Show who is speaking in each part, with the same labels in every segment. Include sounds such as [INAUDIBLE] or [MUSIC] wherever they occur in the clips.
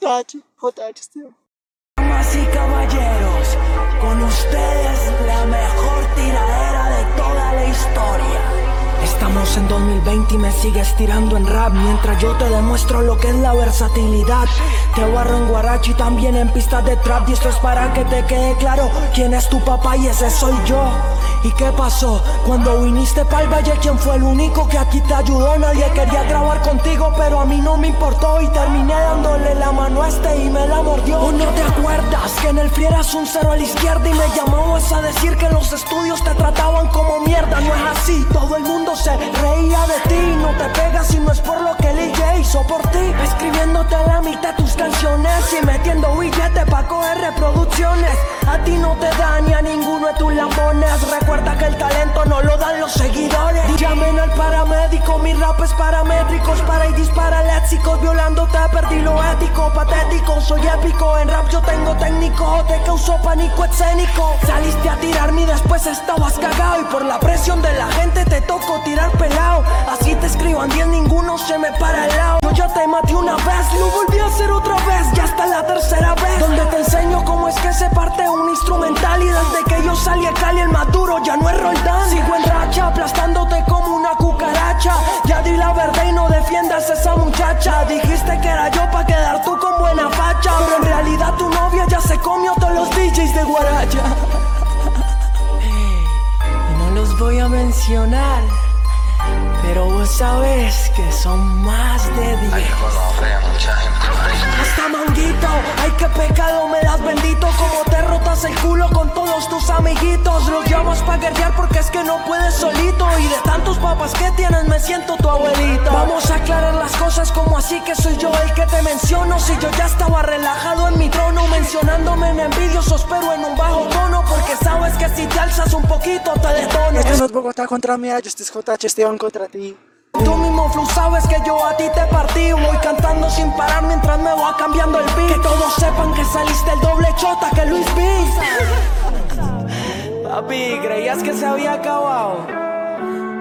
Speaker 1: JH, JH Esteban.
Speaker 2: Damas y caballeros, con ustedes la 2020 y me sigues tirando en rap Mientras yo te demuestro lo que es la versatilidad. Te barro en guarachi también en pistas de trap Y esto es para que te quede claro quién es tu papá y ese soy yo. ¿Y qué pasó? Cuando viniste pa'l valle, ¿quién fue el único que aquí te ayudó? Nadie quería grabar contigo, pero a mí no me importó Y terminé dándole la mano a este y me la mordió. ¿O no te acuerdas que en el free eras un cero a la izquierda Y me llamabas a decir que los estudios te trataban como mierda No es así, No te pegas si no es por lo que el hizo por ti. Escribiéndote a la mitad tus canciones Y metiendo billetes pa' coger reproducciones. A ti no te da ni a ninguno de tus lambones Recuerda que el talento no lo dan los seguidores mis rap es paramétricos Para y dispara léxicos, violándote perdí lo ético Patético, soy épico, en rap yo tengo técnico Te causó pánico escénico. Saliste a tirarme y después estabas cagado Y por la presión de la gente te tocó tirar pelado Así te escriban 10, ninguno se me para al lado. Yo ya te maté una vez, lo volví a hacer otra vez Ya hasta la tercera vez. Donde te enseño cómo es que se parte un instrumental Y desde que yo salí a Cali el maduro ya no es Roldán. Sigo en racha, Dijiste que era yo pa' quedar tú con buena facha Pero en realidad tu novia ya se comió todos los DJs de Guaracha Y no los voy a mencionar pero vos sabes que son más de diez. Hasta manguito, ay que pecado me das bendito Como el culo con todos tus amiguitos. Los llamas pa' guerrear porque es que no puedes solito. Y de tantos papas que tienes me siento tu abuelito. Vamos a aclarar las cosas como así que soy yo el que te menciono. Si yo ya estaba relajado en mi trono Mencionándome en envidiosos pero en un bajo tono Porque sabes que si te alzas un poquito te detono.
Speaker 1: Esto no es Bogotá contra mí, esto es JH Esteban contra ti.
Speaker 2: Tú mismo flow sabes que yo a ti te partí. Voy sin parar mientras me voy cambiando el beat. Que todos sepan que saliste el doble chota que Luis B [LAUGHS] Papi, ¿creías que se había acabado?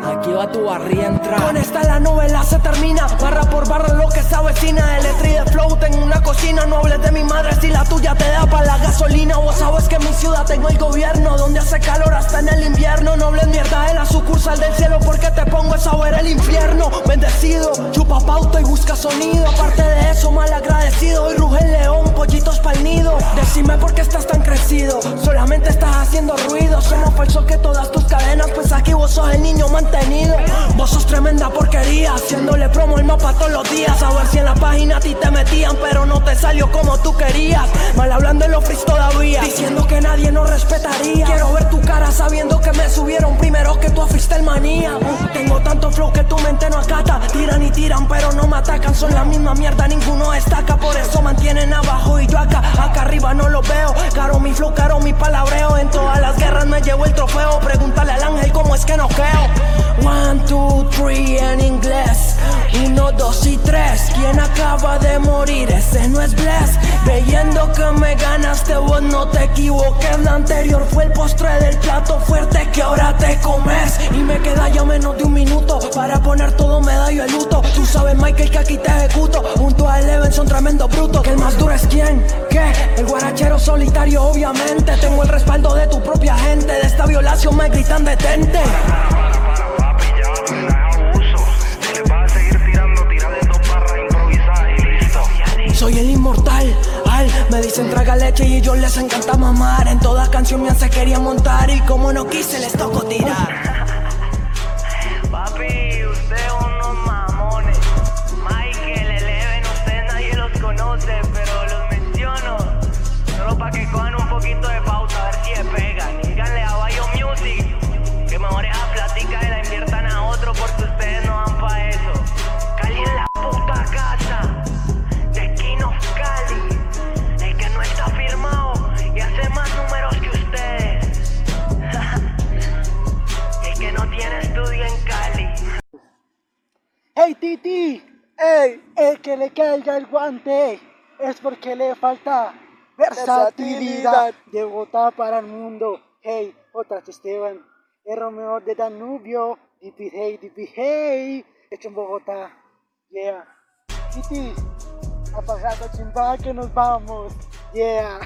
Speaker 2: Aquí va tu barrientra. Con esta la novela se termina. Barra por barra lo que se avecina. El y de flow tengo una cocina. No hables de mi madre si la tuya te da para la gasolina. Vos sabes que en mi ciudad tengo el gobierno Donde hace calor hasta en el invierno. No hables mierda de la sucursal del cielo Porque te pongo a saber el infierno Bendecido, chupa pauta y busca sonido Aparte de eso mal agradecido Y ruge el león, pollitos pa'l nido Decime por qué estás tan crecido Solamente estás haciendo ruido Somos falsos que todas tus cadenas Pues aquí vos sos el niño man Vos sos tremenda porquería, haciéndole promo el mapa todos los días. A ver si en la página a ti te metían, pero no te salió como tú querías. Mal hablando en los fris todavía, diciendo que nadie nos respetaría. Quiero ver tu cara sabiendo que me subieron primero que tú a freestyle manía. tengo Pero no me atacan. Son la misma mierda, ninguno destaca. Por eso mantienen abajo y yo acá, acá arriba no lo veo. Caro mi flow, caro mi palabreo. En todas las guerras me llevo el trofeo. Pregúntale al ángel cómo es que no creo. One, two, three en inglés. Uno, dos y tres. Quien acaba de morir, ese no es Bless. Creyendo que me ganaste, vos no te equivoques. La anterior fue el postre del plato fuerte que ahora te comes. Y me queda ya menos de un minuto para poner todo medallo de luto. Son tremendo bruto. Que el más duro es quién, ¿qué? El guarachero solitario, obviamente. Tengo el respaldo de tu propia gente. De esta violación me gritan detente. Soy el inmortal, al, me dicen traga leche y ellos les encanta mamar En toda canción me hace quería montar y como no quise les toco tirar
Speaker 1: ¡Hey Titi! ¡Ey! El que le caiga el guante es porque le falta versatilidad de Bogotá para el mundo. ¡Hey! Otra Esteban, el Romeo de Danubio, Dipi Hey, Dipi Hey, hecho en Bogotá. Yeah. Titi, apagando chimba que nos vamos. Yeah.